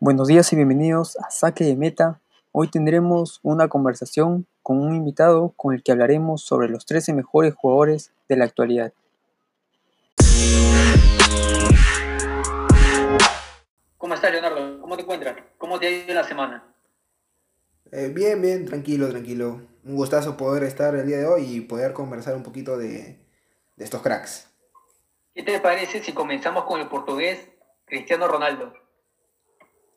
Buenos días y bienvenidos a Saque de Meta. Hoy tendremos una conversación con un invitado con el que hablaremos sobre los 13 mejores jugadores de la actualidad. ¿Cómo estás, Leonardo? ¿Cómo te encuentras? ¿Cómo te ha ido la semana? Eh, bien, bien, tranquilo, tranquilo. Un gustazo poder estar el día de hoy y poder conversar un poquito de, de estos cracks. ¿Qué te parece si comenzamos con el portugués Cristiano Ronaldo?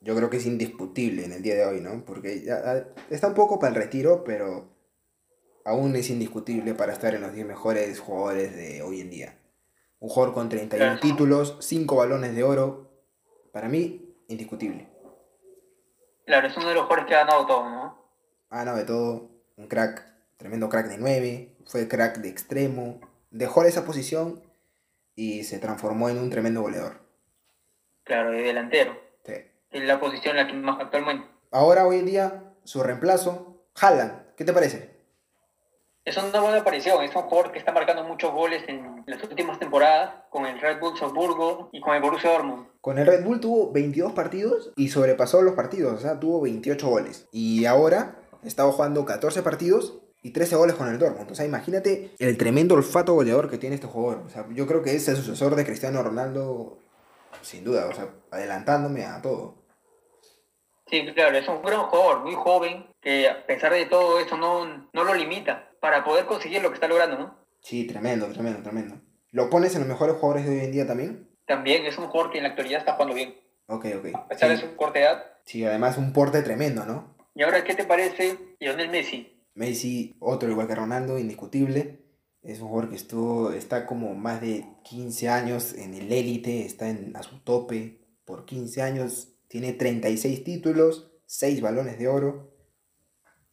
Yo creo que es indiscutible en el día de hoy, ¿no? Porque ya, está un poco para el retiro, pero aún es indiscutible para estar en los 10 mejores jugadores de hoy en día. Un jugador con 31 Claro. títulos, 5 balones de oro. Para mí, indiscutible. Claro, es uno de los jugadores que ha ganado todo, ¿no? Ah, no, de todo. Un crack, tremendo crack de 9. Fue crack de extremo. Dejó esa posición y se transformó en un tremendo goleador. Claro, de delantero. Sí. Es la posición en la que más actualmente. Ahora, hoy en día, su reemplazo, Haaland. ¿Qué te parece? Es una buena aparición, es un jugador que está marcando muchos goles en las últimas temporadas con el Red Bull Salzburgo y con el Borussia Dortmund. Con el Red Bull tuvo 22 partidos y sobrepasó los partidos, o sea, tuvo 28 goles. Y ahora estaba jugando 14 partidos y 13 goles con el Dortmund. O sea, imagínate el tremendo olfato goleador que tiene este jugador. O sea, yo creo que es el sucesor de Cristiano Ronaldo, sin duda, o sea, adelantándome a todo. Sí, claro, es un gran jugador, muy joven, que a pesar de todo esto no, no lo limita para poder conseguir lo que está logrando, ¿no? Sí, tremendo, tremendo, tremendo. ¿Lo pones en los mejores jugadores de hoy en día también? También es un jugador que en la actualidad está jugando bien, Ok, ok. a pesar de Sí, su corta edad. sí, además un porte tremendo, ¿no? Y ahora, ¿qué te parece Lionel Messi? Messi, otro igual que Ronaldo, indiscutible. Es un jugador que estuvo, está como más de 15 años en el élite, está en, a su tope por 15 años. Tiene 36 títulos, 6 balones de oro.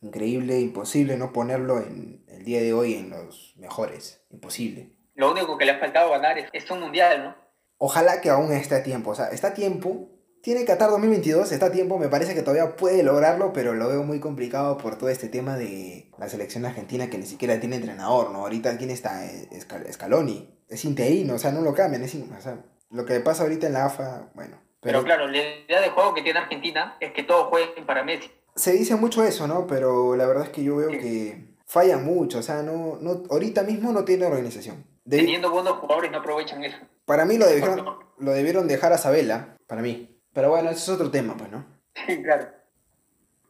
Increíble, imposible no ponerlo en el día de hoy en los mejores. Imposible. Lo único que le ha faltado ganar es, es un mundial, ¿no? Ojalá que aún esté a tiempo. O sea, está a tiempo. Tiene Qatar 2022, está a tiempo. Me parece que todavía puede lograrlo, pero lo veo muy complicado por todo este tema de la selección argentina que ni siquiera tiene entrenador, ¿no? Ahorita, ¿quién está? Scal- Scaloni. Es interino, o sea, no lo cambian. Es in- o sea, lo que pasa ahorita en la AFA, bueno. Pero, claro, la idea de juego que tiene Argentina es que todos jueguen para Messi. Se dice mucho eso, ¿no? Pero la verdad es que yo veo Sí. que falla mucho. O sea, no, no, ahorita mismo no tiene organización. De- Teniendo buenos jugadores no aprovechan eso. para mí lo debieron, lo debieron dejar a Sabela, para mí. Pero bueno, ese es otro tema, pues, ¿no? Sí, claro.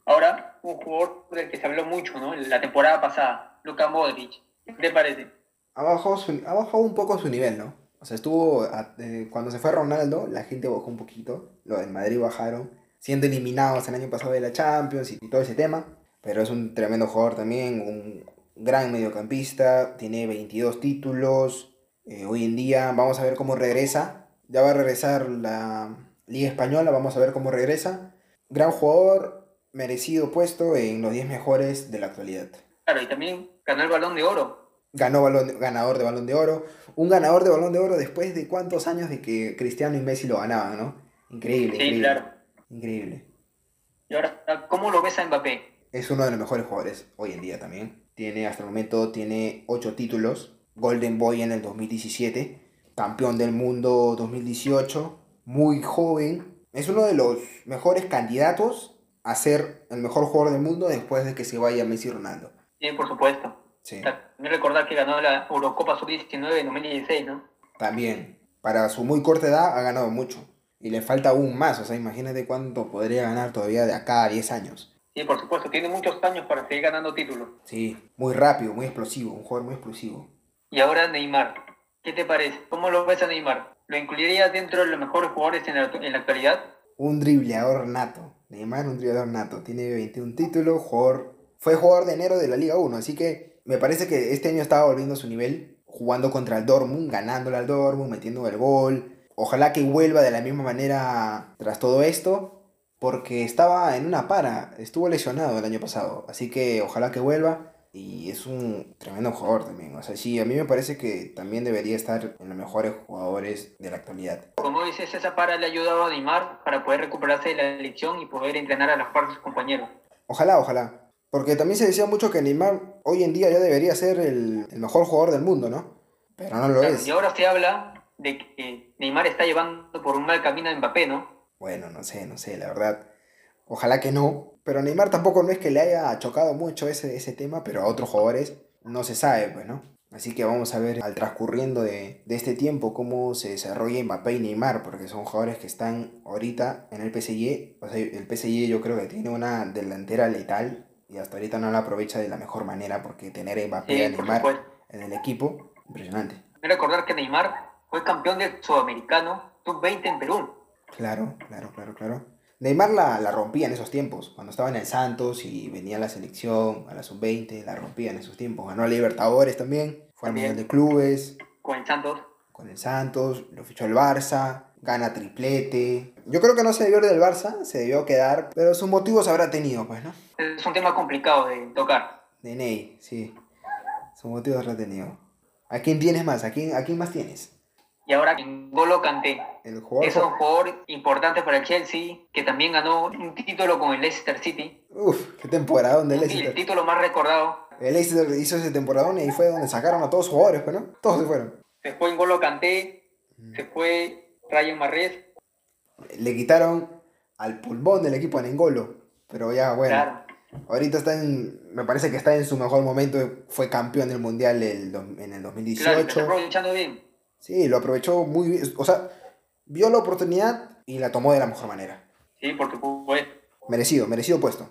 Ahora, un jugador del que se habló mucho, ¿no? La temporada pasada, Luka Modric. ¿Qué te parece? ha bajado, su- ha bajado un poco su nivel, ¿no? O sea, estuvo, eh, cuando se fue Ronaldo, la gente bajó un poquito, los del Madrid bajaron, siendo eliminados el año pasado de la Champions y, y todo ese tema, pero es un tremendo jugador también, un gran mediocampista, tiene 22 títulos, eh, hoy en día vamos a ver cómo regresa, ya va a regresar la Liga Española, vamos a ver cómo regresa, gran jugador, merecido puesto en los 10 mejores de la actualidad Claro, y también ganó el balón de oro. ganó balón, ganador de balón de oro. Un ganador de balón de oro después de cuántos años de que Cristiano y Messi lo ganaban, ¿no? Increíble, Sí, increíble. claro. Increíble. Y ahora, ¿cómo lo ves a Mbappé? Es uno de los mejores jugadores hoy en día también. Tiene, hasta el momento, tiene 8 títulos. Golden Boy en el 2017. Campeón del mundo 2018. Muy joven. Es uno de los mejores candidatos a ser el mejor jugador del mundo después de que se vaya Messi y Ronaldo. Sí, por supuesto. Sí. También recordar que ganó la Eurocopa Sub-19 en 2016, ¿no? También, para su muy corta edad ha ganado mucho. Y le falta aún más, o sea, imagínate cuánto podría ganar todavía de acá a 10 años. Sí, por supuesto. Tiene muchos años para seguir ganando títulos. Sí, muy rápido, muy explosivo, un jugador muy explosivo. Y ahora Neymar. ¿Qué te parece? ¿Cómo lo ves a Neymar? ¿Lo incluirías dentro de los mejores jugadores en la, actualidad? Un dribleador nato. Neymar, un dribleador nato. Tiene 21 títulos, jugador... Fue jugador de enero de la Liga 1, así que me parece que este año estaba volviendo a su nivel, jugando contra el Dortmund, ganándole al Dortmund, metiendo el gol. Ojalá que vuelva de la misma manera tras todo esto, porque estaba en una para, estuvo lesionado el año pasado, así que ojalá que vuelva. Y es un tremendo jugador también. O sea, sí, a mí me parece que también debería estar en los mejores jugadores de la actualidad. Como dices, esa para le ha ayudado a Neymar para poder recuperarse de la elección y poder entrenar a las par de sus compañeros. Ojalá, ojalá. Porque también se decía mucho que Neymar hoy en día ya debería ser el, el mejor jugador del mundo, ¿no? Pero no lo Claro, es. y ahora se habla de que Neymar está llevando por un mal camino a Mbappé, ¿no? Bueno, no sé, no sé, la verdad. Ojalá que no. Pero a Neymar tampoco no es que le haya chocado mucho ese, ese tema, pero a otros jugadores no se sabe, pues, ¿no? Así que vamos a ver al transcurriendo de, de este tiempo cómo se desarrolla Mbappé y Neymar, porque son jugadores que están ahorita en el PSG. O sea, el PSG yo creo que tiene una delantera letal y hasta ahorita no la aprovecha de la mejor manera porque tener a Mbappé y a Sí, Neymar en el equipo, impresionante. Recordar que Neymar fue campeón del sudamericano sub-20 en Perú. Claro, claro, claro, claro. Neymar la, la rompía en esos tiempos, cuando estaba en el Santos y venía a la selección, a la sub-20, la rompía en esos tiempos. Ganó a Libertadores también, fue al. Mundial de Clubes, con el Santos. con el Santos, lo fichó el Barça, gana triplete. Yo creo que no se debió ir del Barça, se debió quedar, pero sus motivos habrá tenido, pues, ¿no? Es un tema complicado de tocar. De Ney, sí. Sus motivos habrá tenido. ¿A quién tienes más? ¿A quién, a quién más tienes? Y ahora N'Golo Kanté. El jugador... Es un jugador importante para el Chelsea, que también ganó un título con el Leicester City. Uf, qué temporada del Y el Leicester. título más recordado. El Leicester hizo ese temporadón y ahí fue donde sacaron a todos sus jugadores, pues, ¿no? Todos se fueron. Se fue N'Golo Kanté, se fue Ryan Marrez. Le quitaron al pulmón del equipo a Nengolo. Pero ya, bueno. Claro. Ahorita está en. Me parece que está en su mejor momento. Fue campeón del mundial el en el Claro, está 2018. aprovechando bien. Sí, lo aprovechó muy bien. O sea, vio la oportunidad y la tomó de la mejor manera. Sí, por supuesto. Merecido, merecido puesto.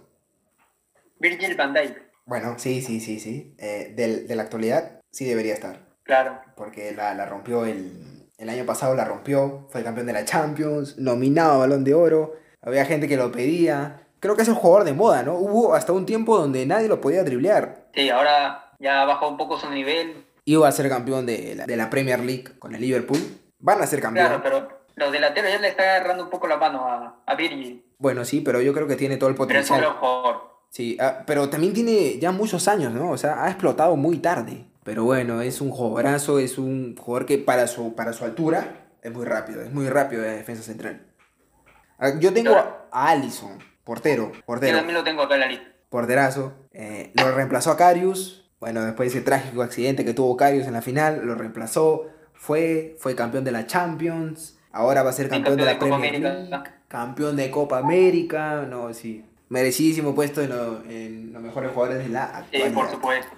Virgil van Dijk. Bueno, sí, sí, sí, sí. Eh, del- de la actualidad, sí debería estar. Claro. Porque la, la rompió el, el año pasado, la rompió. Fue campeón de la Champions, nominado a Balón de Oro. Había gente que lo pedía. Creo que es un jugador de moda, ¿no? Hubo hasta un tiempo donde nadie lo podía driblear. Sí, ahora ya bajó un poco su nivel. Iba a ser campeón de la, de la Premier League con el Liverpool. Van a ser campeón. Claro, pero los delanteros ya le están agarrando un poco la mano a, a Virgil. Bueno, sí, pero yo creo que tiene todo el Pero es potencial. jugador. Sí, ah, pero también tiene ya muchos años, ¿no? O sea, ha explotado muy tarde. Pero bueno, es un jugadorazo, es un jugador que para su, para su altura es muy rápido, es muy rápido de defensa central. Ah, Yo tengo a, a Allison, portero, Yo portero, también lo tengo acá en la lista. porterazo. Eh, lo reemplazó a Carius. Bueno, después de ese trágico accidente que tuvo Carius en la final, lo reemplazó. Fue, fue campeón de la Champions. Ahora va a ser Sí, campeón de la Copa Premier América. Campeón de Copa América. No, sí. Merecidísimo puesto en, lo- en los mejores jugadores de la Sí, actualidad. por supuesto.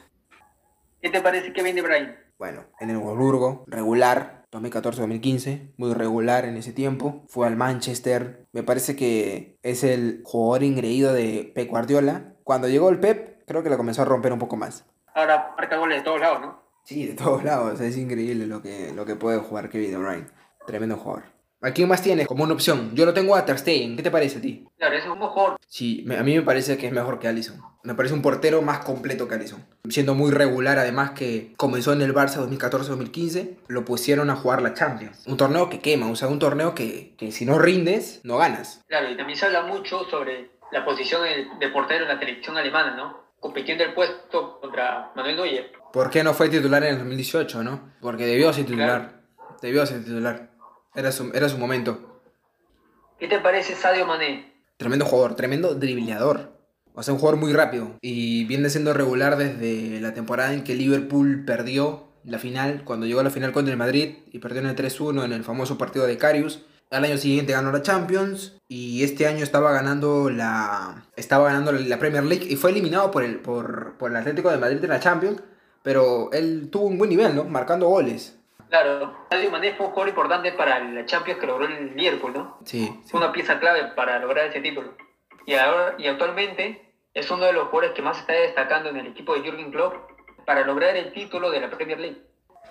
¿Qué te parece Kevin De Bruyne? Bueno, en el Wolfsburgo, regular, 2014-2015, muy regular en ese tiempo. Fue al Manchester. Me parece que es el jugador ingreído de Pep Guardiola. Cuando llegó el Pep, creo que lo comenzó a romper un poco más. Ahora marca goles de todos lados, ¿no? Sí, de todos lados. Es increíble lo que, lo que puede jugar Kevin Bruyne. Tremendo jugador. ¿A quién más tienes como una opción? Yo lo tengo a Ter Stegen. ¿Qué te parece a ti? Claro, es un jugador. Sí, me- a mí me parece que es mejor que Allison. Me parece un portero más completo que Allison. Siendo muy regular, además que comenzó en el Barça 2014-2015, lo pusieron a jugar la Champions. Un torneo que quema, o sea, un torneo que, que si no rindes, no ganas. Claro, y también se habla mucho sobre la posición de, de portero en la selección alemana, ¿no? Compitiendo el puesto contra Manuel Neuer. ¿Por qué no fue titular en el 2018, no? Porque debió ser titular. Debió ser titular. Era su, era su momento. ¿Qué te parece Sadio Mané? Tremendo jugador, tremendo dribleador. O sea, un jugador muy rápido. Y viene siendo regular desde la temporada en que Liverpool perdió la final, cuando llegó a la final contra el Madrid y perdió en el 3-1 en el famoso partido de Carius. Al año siguiente ganó la Champions y este año estaba ganando la estaba ganando la Premier League y fue eliminado por el por, por el Atlético de Madrid en la Champions, pero él tuvo un buen nivel, ¿no? Marcando goles. Claro, Sadio Mané fue un jugador importante para la Champions que logró el Liverpool, ¿no? Sí, sí. Fue una pieza clave para lograr ese título. Y, ahora, y actualmente es uno de los jugadores que más está destacando en el equipo de Jürgen Klopp para lograr el título de la Premier League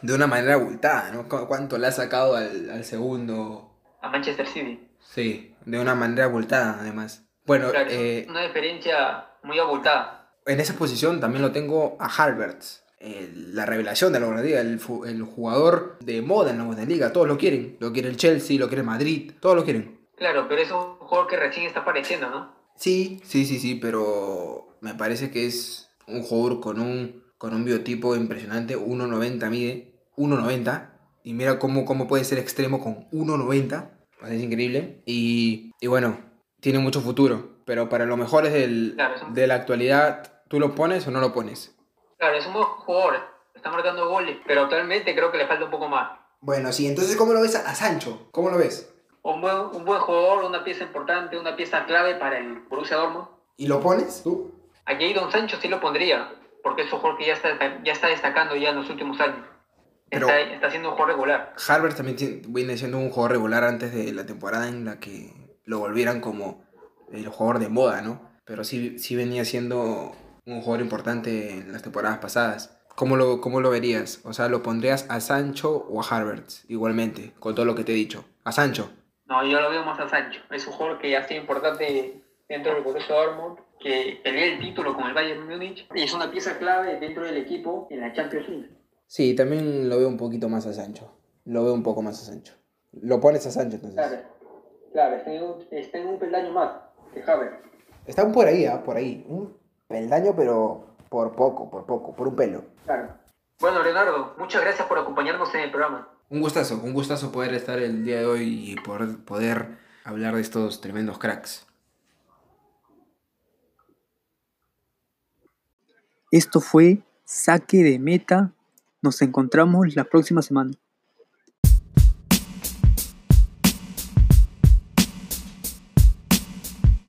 De una manera abultada, ¿no? ¿Cu- ¿Cuánto le ha sacado al, al segundo a Manchester City. Sí, de una manera abultada además. Bueno, Claro, eh, una diferencia muy abultada. en esa posición también lo tengo a Halberts. el- la revelación de la Bundesliga, el, el jugador de moda en la Bundesliga. Todos lo quieren. Lo quiere el Chelsea, lo quiere Madrid. Todos lo quieren. Claro, pero es un jugador que recién está apareciendo, ¿no? Sí, sí, sí, sí, pero me parece que es un jugador con un, con un biotipo impresionante. 1.90 mide. 1.90. Y mira cómo, cómo puede ser extremo con 1.90. Es increíble. Y, y bueno, tiene mucho futuro. Pero para los mejores del, Claro, es un- de la actualidad, ¿tú lo pones o no lo pones? Claro, es un buen jugador, está marcando goles, pero actualmente creo que le falta un poco más. Bueno, sí, entonces ¿cómo lo ves a, a Sancho? ¿Cómo lo ves? Un buen, un buen jugador, una pieza importante, una pieza clave para el Borussia Dortmund. ¿Y lo pones tú? A Jadon Sancho sí lo pondría, porque es un jugador que ya está, ya está destacando ya en los últimos años. Pero- está, está siendo un jugador regular. Harvard también viene siendo un jugador regular antes de la temporada en la que lo volvieran como el jugador de moda, ¿no? Pero sí, sí venía siendo un jugador importante en las temporadas pasadas. ¿Cómo lo, ¿Cómo lo verías? O sea, ¿lo pondrías a Sancho o a Harvard igualmente, con todo lo que te he dicho? A Sancho. No, yo lo veo más a Sancho. Es un jugador que ha sido importante dentro del Borussia Dortmund, que pelea el título con el Bayern Múnich y es una pieza clave dentro del equipo en la Champions League. Sí, también lo veo un poquito más a Sancho. Lo veo un poco más a Sancho. ¿Lo pones a Sancho entonces? Claro, claro, está en un, está en un peldaño más que Havertz. Están por ahí, ¿ah? Por ahí. Un peldaño, pero por poco, por poco, por un pelo. Claro. Bueno, Leonardo, muchas gracias por acompañarnos en el programa. Un gustazo, un gustazo poder estar el día de hoy y poder, poder hablar de estos tremendos cracks. Esto fue Saque de Meta. Nos encontramos la próxima semana.